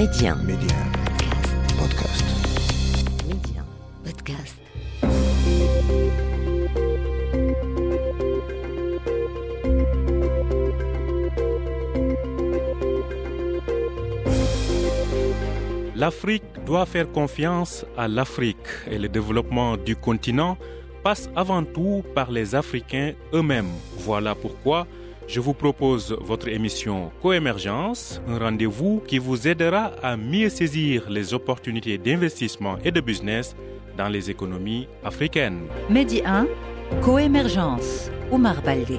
Média. Média. Podcast. Média. Podcast. L'Afrique doit faire confiance à l'Afrique et le développement du continent passe avant tout par les Africains eux-mêmes. Voilà pourquoi je vous propose votre émission Coémergence, un rendez-vous qui vous aidera à mieux saisir les opportunités d'investissement et de business dans les économies africaines. Medi 1, Coémergence, Omar Baldé.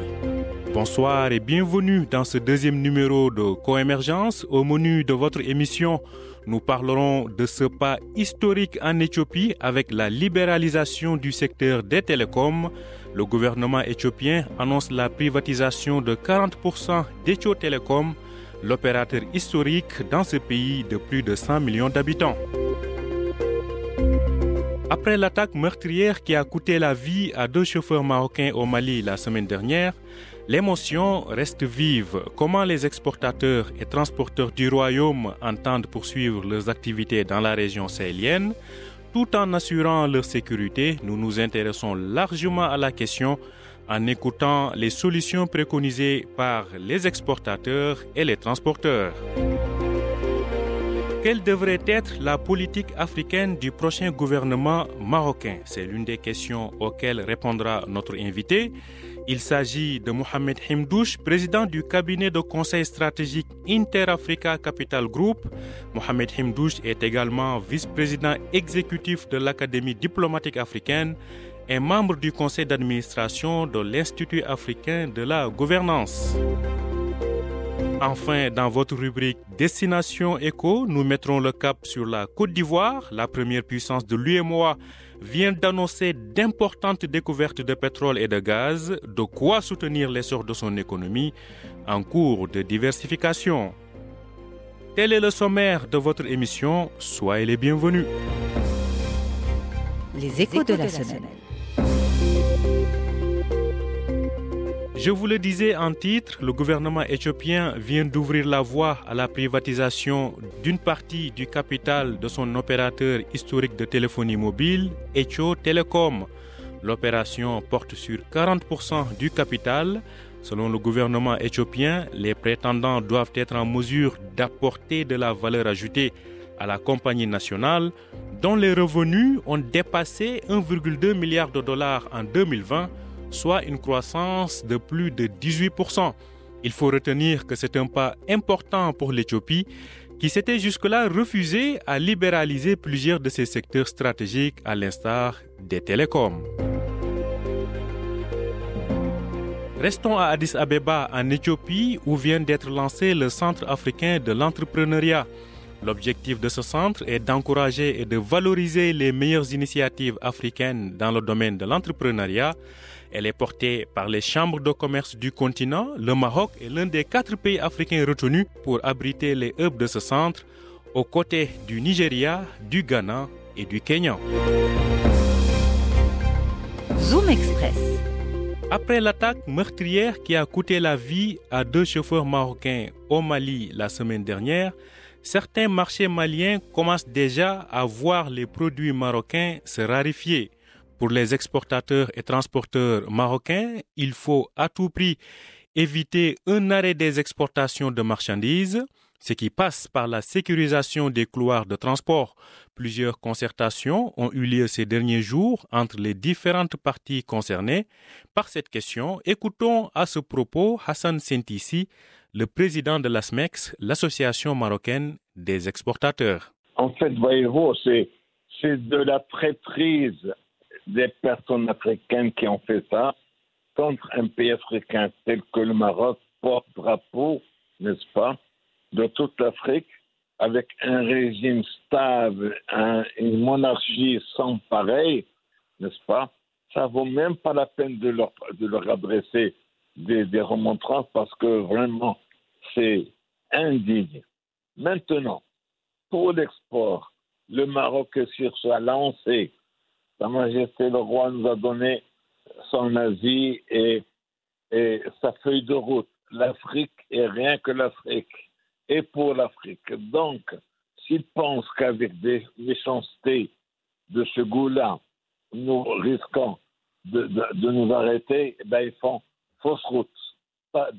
Bonsoir et bienvenue dans ce deuxième numéro de Coémergence. Au menu de votre émission, nous parlerons de ce pas historique en Éthiopie avec la libéralisation du secteur des télécoms. Le gouvernement éthiopien annonce la privatisation de 40% d'Ethio Telecom, l'opérateur historique dans ce pays de plus de 100 millions d'habitants. Après l'attaque meurtrière qui a coûté la vie à deux chauffeurs marocains au Mali la semaine dernière, l'émotion reste vive. Comment les exportateurs et transporteurs du royaume entendent poursuivre leurs activités dans la région sahélienne? Tout en assurant leur sécurité, nous nous intéressons largement à la question en écoutant les solutions préconisées par les exportateurs et les transporteurs. Quelle devrait être la politique africaine du prochain gouvernement marocain C'est l'une des questions auxquelles répondra notre invité. Il s'agit de Mohamed Himdouche, président du cabinet de conseil stratégique Inter-Africa Capital Group. Mohamed Himdouche est également vice-président exécutif de l'Académie diplomatique africaine et membre du conseil d'administration de l'Institut africain de la gouvernance. Enfin, dans votre rubrique Destination Éco, nous mettrons le cap sur la Côte d'Ivoire. La première puissance de l'UMOA vient d'annoncer d'importantes découvertes de pétrole et de gaz, de quoi soutenir l'essor de son économie en cours de diversification. Tel est le sommaire de votre émission. Soyez les bienvenus. Les échos de la. Je vous le disais en titre, le gouvernement éthiopien vient d'ouvrir la voie à la privatisation d'une partie du capital de son opérateur historique de téléphonie mobile, Ethio Telecom. L'opération porte sur 40% du capital. Selon le gouvernement éthiopien, les prétendants doivent être en mesure d'apporter de la valeur ajoutée à la compagnie nationale, dont les revenus ont dépassé 1,2 milliard de dollars en 2020 soit une croissance de plus de 18%. Il faut retenir que c'est un pas important pour l'Éthiopie qui s'était jusque-là refusé à libéraliser plusieurs de ses secteurs stratégiques à l'instar des télécoms. Restons à Addis Abeba en Éthiopie où vient d'être lancé le Centre africain de l'entrepreneuriat. L'objectif de ce centre est d'encourager et de valoriser les meilleures initiatives africaines dans le domaine de l'entrepreneuriat elle est portée par les chambres de commerce du continent. Le Maroc est l'un des quatre pays africains retenus pour abriter les hubs de ce centre, aux côtés du Nigeria, du Ghana et du Kenya. Zoom Express. Après l'attaque meurtrière qui a coûté la vie à deux chauffeurs marocains au Mali la semaine dernière, certains marchés maliens commencent déjà à voir les produits marocains se rarifier. Pour les exportateurs et transporteurs marocains, il faut à tout prix éviter un arrêt des exportations de marchandises, ce qui passe par la sécurisation des couloirs de transport. Plusieurs concertations ont eu lieu ces derniers jours entre les différentes parties concernées. Par cette question, écoutons à ce propos Hassan Sentissi, le président de l'ASMEX, l'association marocaine des exportateurs. En fait, voyez-vous, c'est de la traîtrise des personnes africaines qui ont fait ça contre un pays africain tel que le Maroc, porte-drapeau, n'est-ce pas, de toute l'Afrique, avec un régime stable, une monarchie sans pareil, n'est-ce pas, ça vaut même pas la peine de leur, de leur adresser des, des remontrances parce que vraiment, c'est indigne. Maintenant, pour l'export, le Maroc est sur sa lancée sa Majesté le roi nous a donné son avis et, et sa feuille de route. L'Afrique est rien que l'Afrique et pour l'Afrique. Donc, s'ils pensent qu'avec des méchancetés de ce goût-là, nous risquons de, nous arrêter, eh ben, ils font fausse route,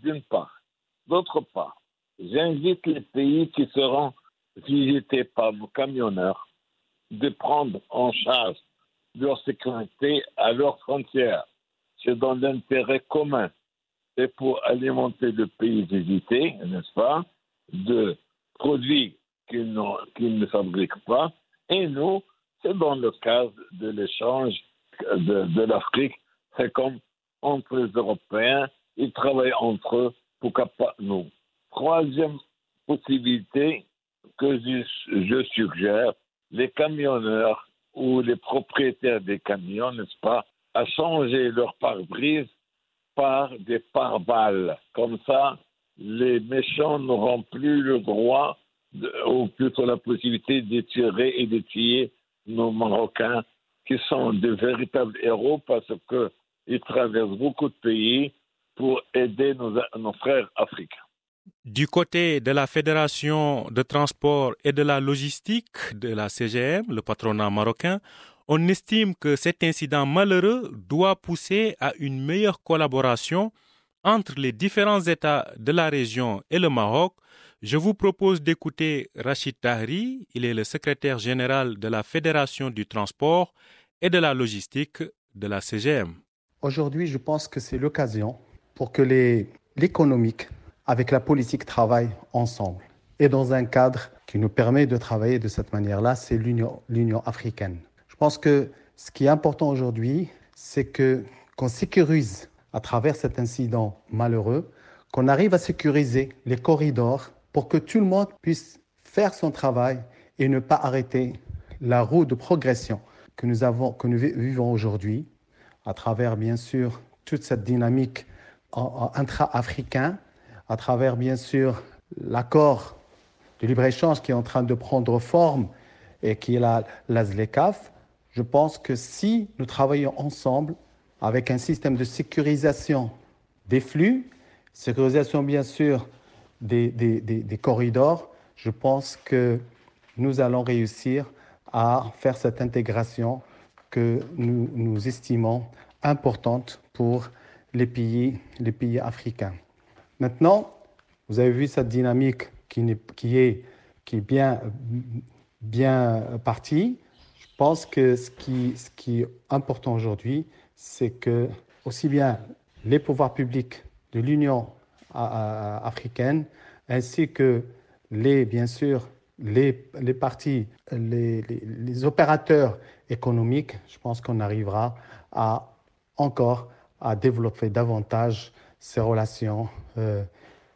d'une part. D'autre part, j'invite les pays qui seront visités par nos camionneurs de prendre en charge leur sécurité à leurs frontières. C'est dans l'intérêt commun. Et pour alimenter le pays visité, n'est-ce pas, de produits qu'ils ne fabriquent pas. Et nous, c'est dans le cadre de l'échange de, l'Afrique. C'est comme entre les Européens, ils travaillent entre eux, pourquoi pas nous. Troisième possibilité que je suggère, les camionneurs ou les propriétaires des camions, n'est-ce pas, à changer leur pare-brise par des pare-balles. Comme ça, les méchants n'auront plus le droit, ou plutôt la possibilité de tirer et de tuer nos Marocains, qui sont de véritables héros parce qu'ils traversent beaucoup de pays pour aider nos frères africains. Du côté de la Fédération de transport et de la logistique de la CGM, le patronat marocain, on estime que cet incident malheureux doit pousser à une meilleure collaboration entre les différents États de la région et le Maroc. Je vous propose d'écouter Rachid Tahri, il est le secrétaire général de la Fédération du transport et de la logistique de la CGM. Aujourd'hui, je pense que c'est l'occasion pour que l'économique avec la politique travaillent ensemble et dans un cadre qui nous permet de travailler de cette manière-là, c'est l'Union africaine. Je pense que ce qui est important aujourd'hui, c'est que qu'on sécurise à travers cet incident malheureux, qu'on arrive à sécuriser les corridors pour que tout le monde puisse faire son travail et ne pas arrêter la roue de progression que nous, avons, que nous vivons aujourd'hui, à travers bien sûr toute cette dynamique intra-africaine, à travers bien sûr l'accord de libre-échange qui est en train de prendre forme et qui est la, ZLECAF, je pense que si nous travaillons ensemble avec un système de sécurisation des flux, sécurisation bien sûr des, des, des, corridors, je pense que nous allons réussir à faire cette intégration que nous, nous estimons importante pour les pays, les pays africains. Maintenant, vous avez vu cette dynamique qui, est, bien, partie. Je pense que ce qui, est important aujourd'hui, c'est que aussi bien les pouvoirs publics de l'Union africaine ainsi que les, bien sûr, les, les partis, les, les, opérateurs économiques, je pense qu'on arrivera à encore à développer davantage ces relations euh,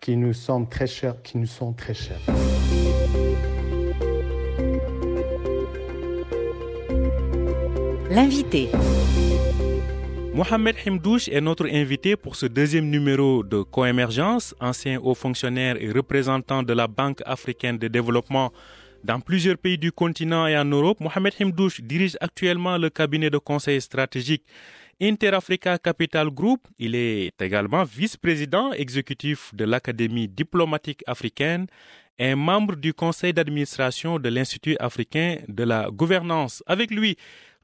qui nous sont très chères, qui nous sont très chères. L'invité. Mohamed Himdouche est notre invité pour ce deuxième numéro de Coémergence, ancien haut fonctionnaire et représentant de la Banque africaine de développement dans plusieurs pays du continent et en Europe. Mohamed Himdouche dirige actuellement le cabinet de conseil stratégique Interafrica Capital Group. Il est également vice-président exécutif de l'Académie diplomatique africaine et membre du conseil d'administration de l'Institut africain de la gouvernance. Avec lui,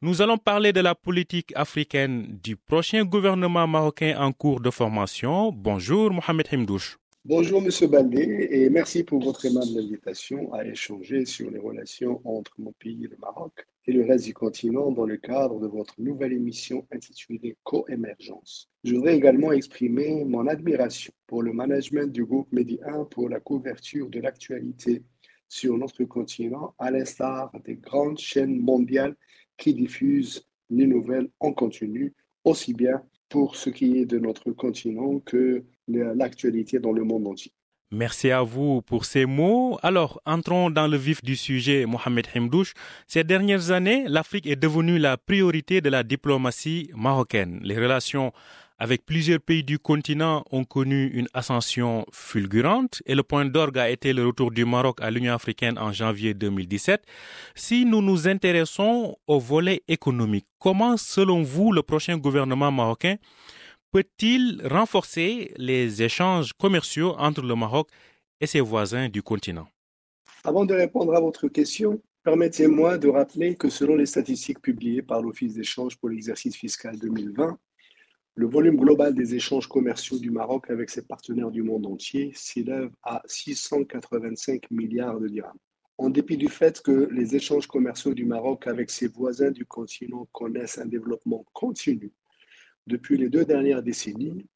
nous allons parler de la politique africaine du prochain gouvernement marocain en cours de formation. Bonjour Mohamed Himdouche. Bonjour Monsieur Baldé et merci pour votre aimable invitation à échanger sur les relations entre mon pays, le Maroc, et le reste du continent dans le cadre de votre nouvelle émission intitulée Coémergence. Je voudrais également exprimer mon admiration pour le management du groupe Medi 1 pour la couverture de l'actualité sur notre continent, à l'instar des grandes chaînes mondiales qui diffusent les nouvelles en continu, aussi bien pour ce qui est de notre continent que l'actualité dans le monde entier. Merci à vous pour ces mots. Alors, entrons dans le vif du sujet, Mohamed Hemdouche. Ces dernières années, l'Afrique est devenue la priorité de la diplomatie marocaine. Les relations avec plusieurs pays du continent ont connu une ascension fulgurante et le point d'orgue a été le retour du Maroc à l'Union africaine en janvier 2017. Si nous nous intéressons au volet économique, comment, selon vous, le prochain gouvernement marocain peut-il renforcer les échanges commerciaux entre le Maroc et ses voisins du continent? Avant de répondre à votre question, permettez-moi de rappeler que selon les statistiques publiées par l'Office d'échange pour l'exercice fiscal 2020, le volume global des échanges commerciaux du Maroc avec ses partenaires du monde entier s'élève à 685 milliards de dirhams. En dépit du fait que les échanges commerciaux du Maroc avec ses voisins du continent connaissent un développement continu depuis les deux dernières décennies,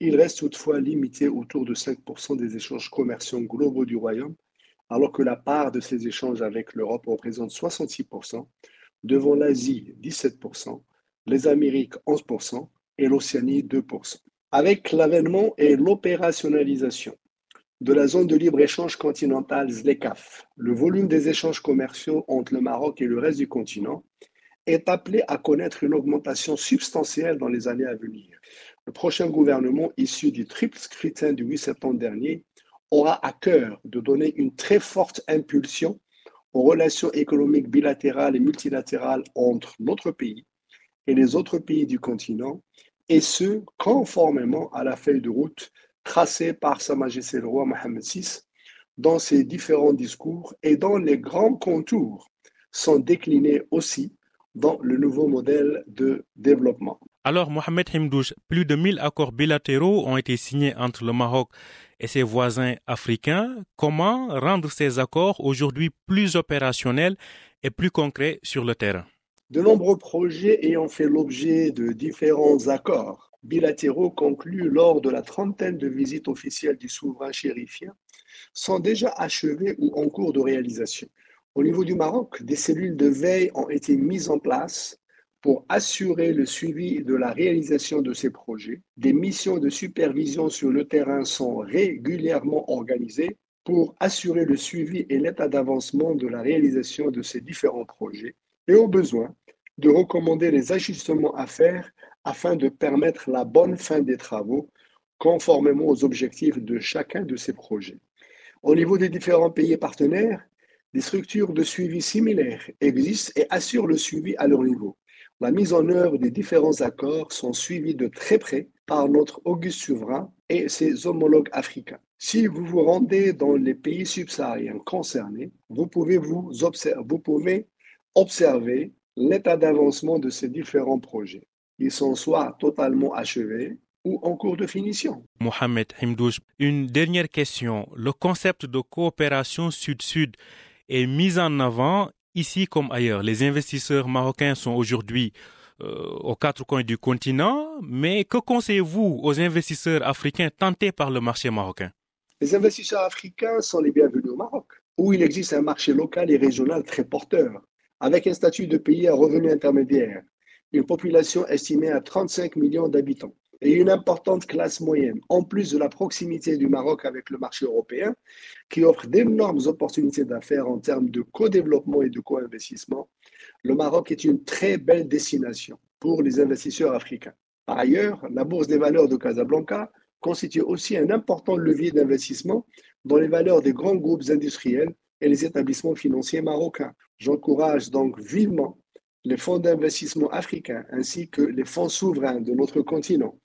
il reste toutefois limité autour de 5% des échanges commerciaux globaux du Royaume, alors que la part de ces échanges avec l'Europe représente 66%, devant l'Asie 17%, les Amériques 11%, et l'Océanie 2%. Avec l'avènement et l'opérationnalisation de la zone de libre-échange continentale ZLECAF, le volume des échanges commerciaux entre le Maroc et le reste du continent est appelé à connaître une augmentation substantielle dans les années à venir. Le prochain gouvernement issu du triple scrutin du 8 septembre dernier aura à cœur de donner une très forte impulsion aux relations économiques bilatérales et multilatérales entre notre pays et les autres pays du continent, et ce, conformément à la feuille de route tracée par Sa Majesté le roi Mohamed VI dans ses différents discours et dont les grands contours sont déclinés aussi dans le nouveau modèle de développement. Alors, Mohamed Himdouche, plus de 1000 accords bilatéraux ont été signés entre le Maroc et ses voisins africains. Comment rendre ces accords aujourd'hui plus opérationnels et plus concrets sur le terrain? De nombreux projets ayant fait l'objet de différents accords bilatéraux conclus lors de la trentaine de visites officielles du souverain chérifien sont déjà achevés ou en cours de réalisation. Au niveau du Maroc, des cellules de veille ont été mises en place pour assurer le suivi de la réalisation de ces projets. Des missions de supervision sur le terrain sont régulièrement organisées pour assurer le suivi et l'état d'avancement de la réalisation de ces différents projets et au besoin de recommander les ajustements à faire afin de permettre la bonne fin des travaux conformément aux objectifs de chacun de ces projets. Au niveau des différents pays partenaires, des structures de suivi similaires existent et assurent le suivi à leur niveau. La mise en œuvre des différents accords sont suivis de très près par notre auguste souverain et ses homologues africains. Si vous vous rendez dans les pays subsahariens concernés, vous pouvez, vous observer, vous pouvez observer l'état d'avancement de ces différents projets. Ils sont soit totalement achevés ou en cours de finition. Mohamed Himdouche, une dernière question. Le concept de coopération sud-sud est mis en avant ici comme ailleurs. Les investisseurs marocains sont aujourd'hui euh, aux quatre coins du continent, mais que conseillez-vous aux investisseurs africains tentés par le marché marocain? Les investisseurs africains sont les bienvenus au Maroc, où il existe un marché local et régional très porteur. Avec un statut de pays à revenu intermédiaire, une population estimée à 35 millions d'habitants et une importante classe moyenne, en plus de la proximité du Maroc avec le marché européen, qui offre d'énormes opportunités d'affaires en termes de co-développement et de co-investissement, le Maroc est une très belle destination pour les investisseurs africains. Par ailleurs, la Bourse des valeurs de Casablanca constitue aussi un important levier d'investissement dans les valeurs des grands groupes industriels et les établissements financiers marocains. J'encourage donc vivement les fonds d'investissement africains ainsi que les fonds souverains de notre continent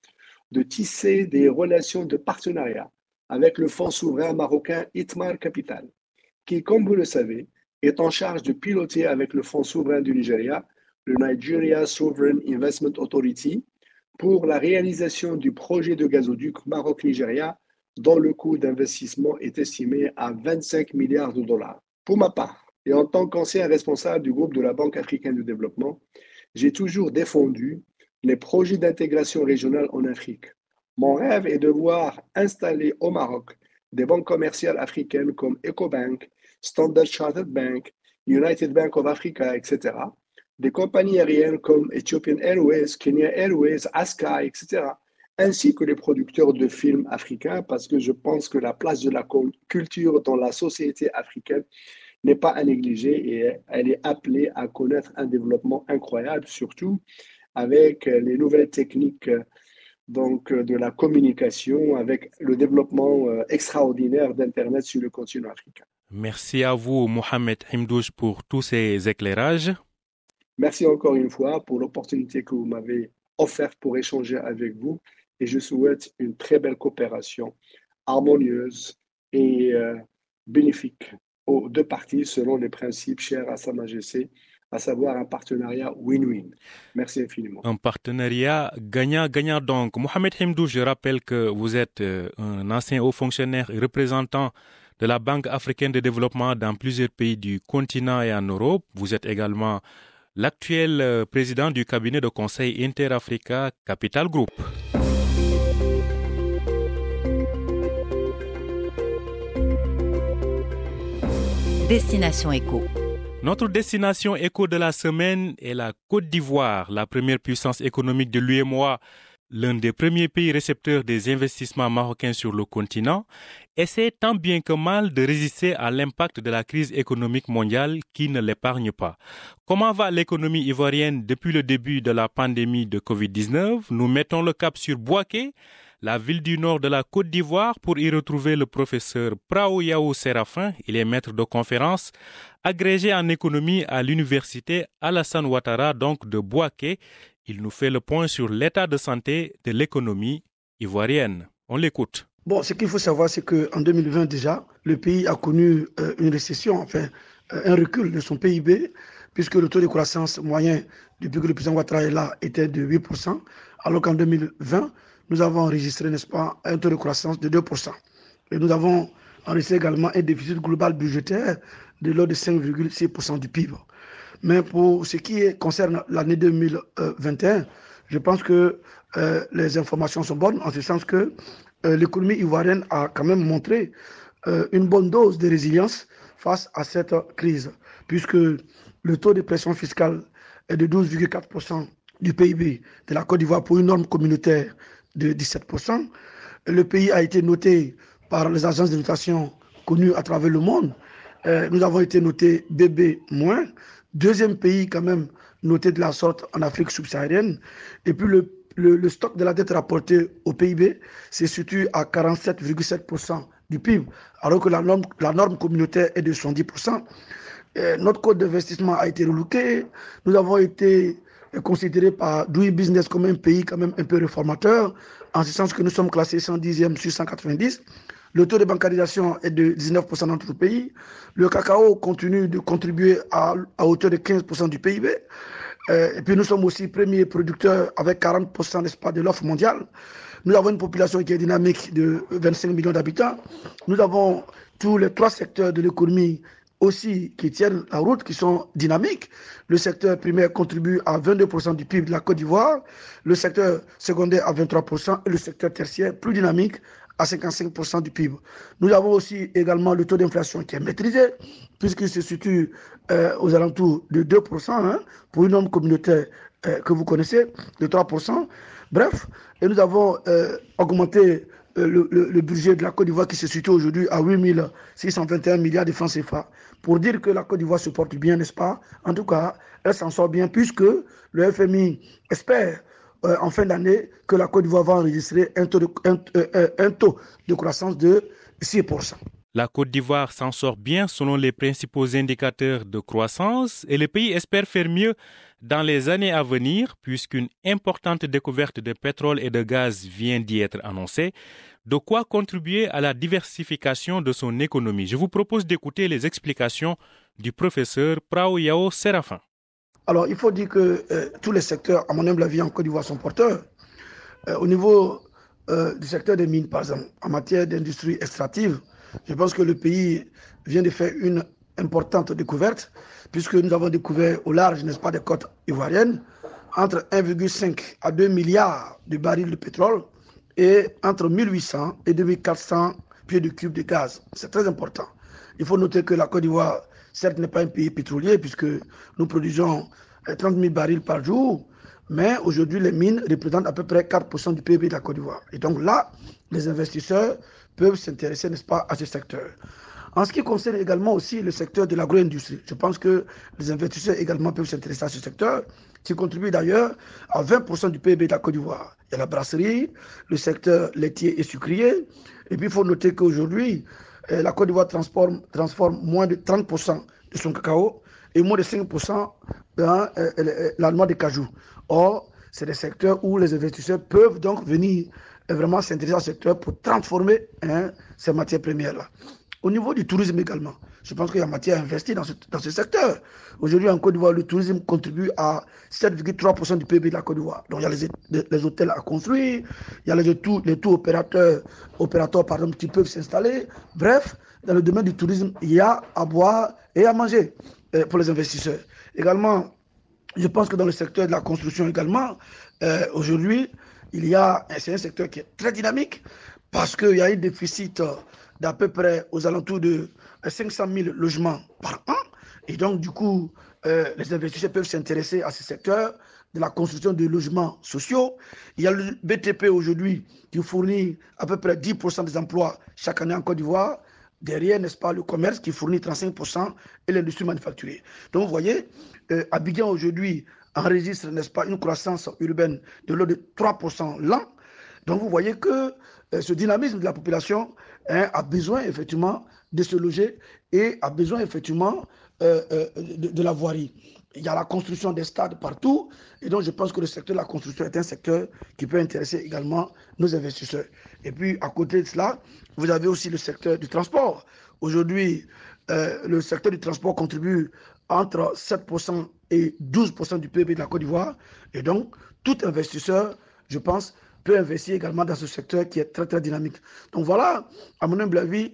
de tisser des relations de partenariat avec le fonds souverain marocain Itmar Capital, qui, comme vous le savez, est en charge de piloter avec le fonds souverain du Nigeria, le Nigeria Sovereign Investment Authority, pour la réalisation du projet de gazoduc Maroc-Nigeria dont le coût d'investissement est estimé à 25 milliards de dollars. Pour ma part, et en tant qu'ancien responsable du groupe de la Banque africaine de développement, j'ai toujours défendu les projets d'intégration régionale en Afrique. Mon rêve est de voir installer au Maroc des banques commerciales africaines comme EcoBank, Standard Chartered Bank, United Bank of Africa, etc. Des compagnies aériennes comme Ethiopian Airways, Kenya Airways, ASCA, etc ainsi que les producteurs de films africains, parce que je pense que la place de la culture dans la société africaine n'est pas à négliger et elle est appelée à connaître un développement incroyable, surtout avec les nouvelles techniques donc, de la communication, avec le développement euh, extraordinaire d'Internet sur le continent africain. Merci à vous, Mohamed Himdouche, pour tous ces éclairages. Merci encore une fois pour l'opportunité que vous m'avez offerte pour échanger avec vous et je souhaite une très belle coopération harmonieuse et euh, bénéfique aux deux parties selon les principes chers à Sa Majesté, à savoir un partenariat win-win. Merci infiniment. Un partenariat gagnant-gagnant donc. Mohamed Himdou, je rappelle que vous êtes euh, un ancien haut fonctionnaire et représentant de la Banque africaine de développement dans plusieurs pays du continent et en Europe. Vous êtes également l'actuel euh, président du cabinet de conseil Inter-Africa Capital Group. Destination Éco. Notre destination éco de la semaine est la Côte d'Ivoire, la première puissance économique de l'UMOA, l'un des premiers pays récepteurs des investissements marocains sur le continent, essaie tant bien que mal de résister à l'impact de la crise économique mondiale qui ne l'épargne pas. Comment va l'économie ivoirienne depuis le début de la pandémie de Covid-19 Nous mettons le cap sur Boaké, la ville du nord de la Côte d'Ivoire, pour y retrouver le professeur Prao Yao Séraphin. Il est maître de conférence, agrégé en économie à l'université Alassane Ouattara, donc de Boaké. Il nous fait le point sur l'état de santé de l'économie ivoirienne. On l'écoute. Bon, ce qu'il faut savoir, c'est qu'en 2020 déjà, le pays a connu euh, une récession, enfin euh, un recul de son PIB, puisque le taux de croissance moyen depuis que le président Ouattara est là était de 8%, alors qu'en 2020, nous avons enregistré, n'est-ce pas, un taux de croissance de 2%. Et nous avons enregistré également un déficit global budgétaire de l'ordre de 5,6% du PIB. Mais pour ce qui concerne l'année 2021, je pense que euh, les informations sont bonnes, en ce sens que euh, l'économie ivoirienne a quand même montré euh, une bonne dose de résilience face à cette crise, puisque le taux de pression fiscale est de 12,4% du PIB de la Côte d'Ivoire pour une norme communautaire de 17%. Le pays a été noté par les agences de notation connues à travers le monde. Euh, nous avons été notés BB-. Deuxième pays quand même noté de la sorte en Afrique subsaharienne. Et puis le, le, stock de la dette rapportée au PIB se situe à 47,7% du PIB, alors que la norme, la norme communautaire est de 70%. Euh, notre code d'investissement a été relooké. Nous avons été considéré par Doing Business comme un pays quand même un peu réformateur, en ce sens que nous sommes classés 110e sur 190. Le taux de bancarisation est de 19% dans notre pays. Le cacao continue de contribuer à, hauteur de 15% du PIB. Euh, et puis nous sommes aussi premiers producteurs avec 40% n'est-ce pas, de l'offre mondiale. Nous avons une population qui est dynamique de 25 millions d'habitants. Nous avons tous les trois secteurs de l'économie aussi qui tiennent la route, qui sont dynamiques. Le secteur primaire contribue à 22% du PIB de la Côte d'Ivoire, le secteur secondaire à 23% et le secteur tertiaire plus dynamique à 55% du PIB. Nous avons aussi également le taux d'inflation qui est maîtrisé, puisqu'il se situe euh, aux alentours de 2%, hein, pour une norme communautaire euh, que vous connaissez, de 3%. Bref, et nous avons euh, augmenté le, le, budget de la Côte d'Ivoire qui se situe aujourd'hui à 8 621 milliards de francs CFA pour dire que la Côte d'Ivoire se porte bien, n'est-ce pas? En tout cas, elle s'en sort bien puisque le FMI espère euh, en fin d'année que la Côte d'Ivoire va enregistrer un taux, de, un, euh, un taux de croissance de 6%. La Côte d'Ivoire s'en sort bien selon les principaux indicateurs de croissance et le pays espère faire mieux dans les années à venir puisqu'une importante découverte de pétrole et de gaz vient d'y être annoncée de quoi contribuer à la diversification de son économie. Je vous propose d'écouter les explications du professeur Prao Yao Séraphin. Alors, il faut dire que euh, tous les secteurs, à mon humble avis, en Côte d'Ivoire sont porteurs. Euh, au niveau euh, du secteur des mines, par exemple, en matière d'industrie extractive, je pense que le pays vient de faire une importante découverte, puisque nous avons découvert au large, n'est-ce pas, des côtes ivoiriennes, entre 1,5 à 2 milliards de barils de pétrole et entre 1800 et 2400 pieds de cube de gaz. C'est très important. Il faut noter que la Côte d'Ivoire, certes, n'est pas un pays pétrolier puisque nous produisons 30 000 barils par jour, mais aujourd'hui, les mines représentent à peu près 4% du PIB de la Côte d'Ivoire. Et donc là, les investisseurs peuvent s'intéresser, n'est-ce pas, à ce secteur. En ce qui concerne également aussi le secteur de l'agro-industrie, je pense que les investisseurs également peuvent s'intéresser à ce secteur, qui contribue d'ailleurs à 20% du PIB de la Côte d'Ivoire. Il y a la brasserie, le secteur laitier et sucrier. Et puis il faut noter qu'aujourd'hui, eh, la Côte d'Ivoire transforme, moins de 30% de son cacao et moins de 5% dans eh, eh, la noix de cajou. Or, c'est des secteurs où les investisseurs peuvent donc venir vraiment s'intéresser au secteur pour transformer hein, ces matières premières-là. Au niveau du tourisme également, je pense qu'il y a matière à investir dans ce, dans ce secteur. Aujourd'hui, en Côte d'Ivoire, le tourisme contribue à 7,3% du PIB de la Côte d'Ivoire. Donc, il y a les, les, hôtels à construire, il y a les tours, les tours opérateurs, opérateurs par qui peuvent s'installer. Bref, dans le domaine du tourisme, il y a à boire et à manger euh, pour les investisseurs. Également, je pense que dans le secteur de la construction également, euh, aujourd'hui, il y a, c'est un secteur qui est très dynamique parce qu'il y a un déficit d'à peu près aux alentours de 500 000 logements par an. Et donc, du coup, euh, les investisseurs peuvent s'intéresser à ce secteur de la construction de logements sociaux. Il y a le BTP aujourd'hui qui fournit à peu près 10% des emplois chaque année en Côte d'Ivoire. Derrière, n'est-ce pas, le commerce qui fournit 35% et l'industrie manufacturière. Donc, vous voyez, euh, Abidjan aujourd'hui enregistre, n'est-ce pas, une croissance urbaine de l'ordre de 3% l'an. Donc, vous voyez que euh, ce dynamisme de la population hein, a besoin effectivement de se loger et a besoin effectivement euh, euh, de, la voirie. Il y a la construction des stades partout et donc je pense que le secteur de la construction est un secteur qui peut intéresser également nos investisseurs. Et puis à côté de cela, vous avez aussi le secteur du transport. Aujourd'hui, le secteur du transport contribue entre 7% et 12% du PIB de la Côte d'Ivoire et donc tout investisseur, je pense, peut investir également dans ce secteur qui est très très dynamique. Donc voilà, à mon humble avis,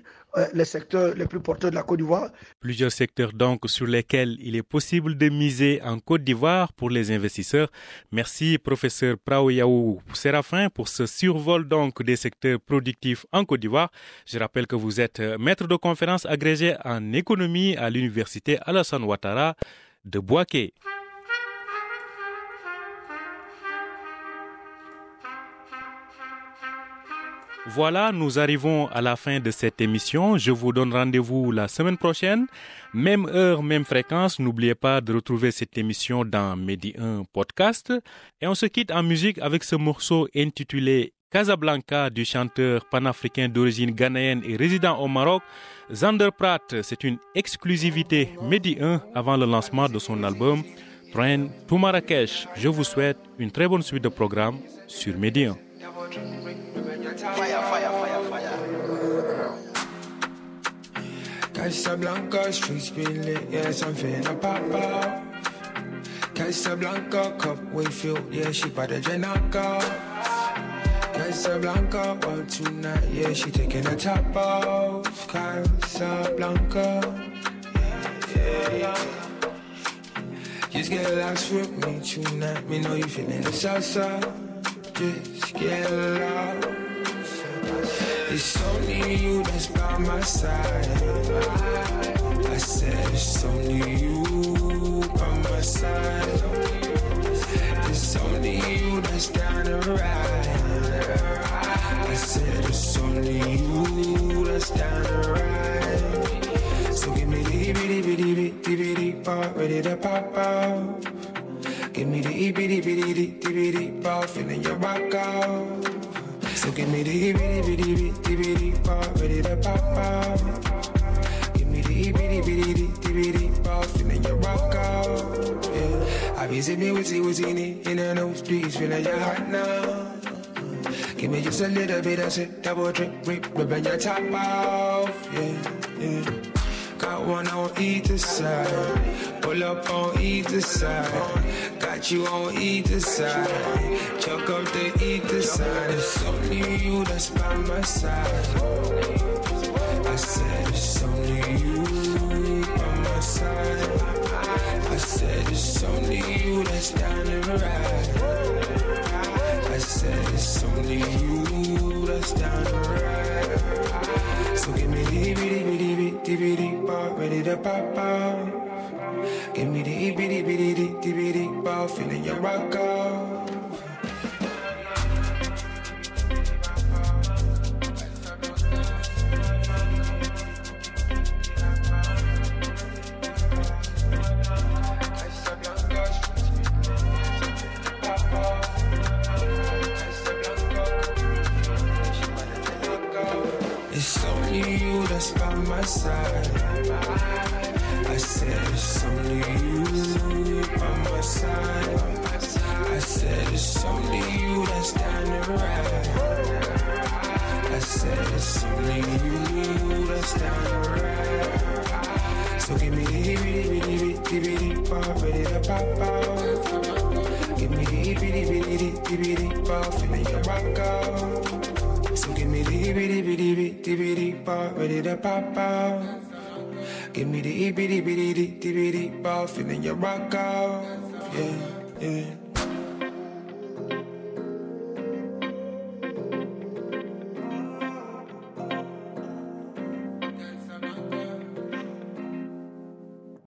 les secteurs les plus porteurs de la Côte d'Ivoire. Plusieurs secteurs donc sur lesquels il est possible de miser en Côte d'Ivoire pour les investisseurs. Merci professeur Praoyaou Séraphin pour ce survol donc des secteurs productifs en Côte d'Ivoire. Je rappelle que vous êtes maître de conférence agrégé en économie à l'université Alassane Ouattara de Boaké. Voilà, nous arrivons à la fin de cette émission. Je vous donne rendez-vous la semaine prochaine. Même heure, même fréquence. N'oubliez pas de retrouver cette émission dans Medi 1 Podcast. Et on se quitte en musique avec ce morceau intitulé Casablanca du chanteur panafricain d'origine ghanéenne et résident au Maroc, Zander Pratt. C'est une exclusivité Medi 1 avant le lancement de son album Train to Marrakech. Je vous souhaite une très bonne suite de programmes sur Medi 1. Casablanca, streets been lit, yeah, something I pop out. Casablanca, cup way filled, yeah, she by the Janaka. Casablanca, one tonight, yeah, she taking a top off. Casablanca, yeah, yeah. Just get lost with me tonight, me know you feeling the salsa. Just get lost. It's only you that's by my side. I said it's only you by my side. It's only you that's down to ride. I said it's only you that's down to ride. So give me the bitty bitty bitty bitty part ready to pop out. Give me the bitty bitty bitty bitty part feeling your rock out. So give me the bitty bitty bitty bitty part ready to pop out. Give me the bitty bitty bitty bitty part feeling your rock out. Yeah, I be sipping with with it in the nose streets feeling your heart now. Give me just a little bit of shit, double drip, rip, ripping your top off. Yeah, yeah. Got one on either side. Pull up on either side. Got you on either side. Chuck up the either side. It's only you that's by my side. I said it's only you by my side. I said it's only you that's down the ride. I said it's only you that's down the ride. So give me the bitty bitty part ready to pop out. Give me the bitty bitty bitty bitty ball, feeling your rock off. It's only you that's by my side. I said it's only you by my side. I said it's only you that's down to ride. I said it's only you that's down to ride. So give me the itty bitty bitty bitty pop, ready to pop out. Give me the itty bitty bitty bitty pop, feeling your rock out. So give me the itty bitty bitty bitty pop, ready to pop out. Give me the bitty bitty bitty bitty ball, feeling your rock out. Yeah, yeah.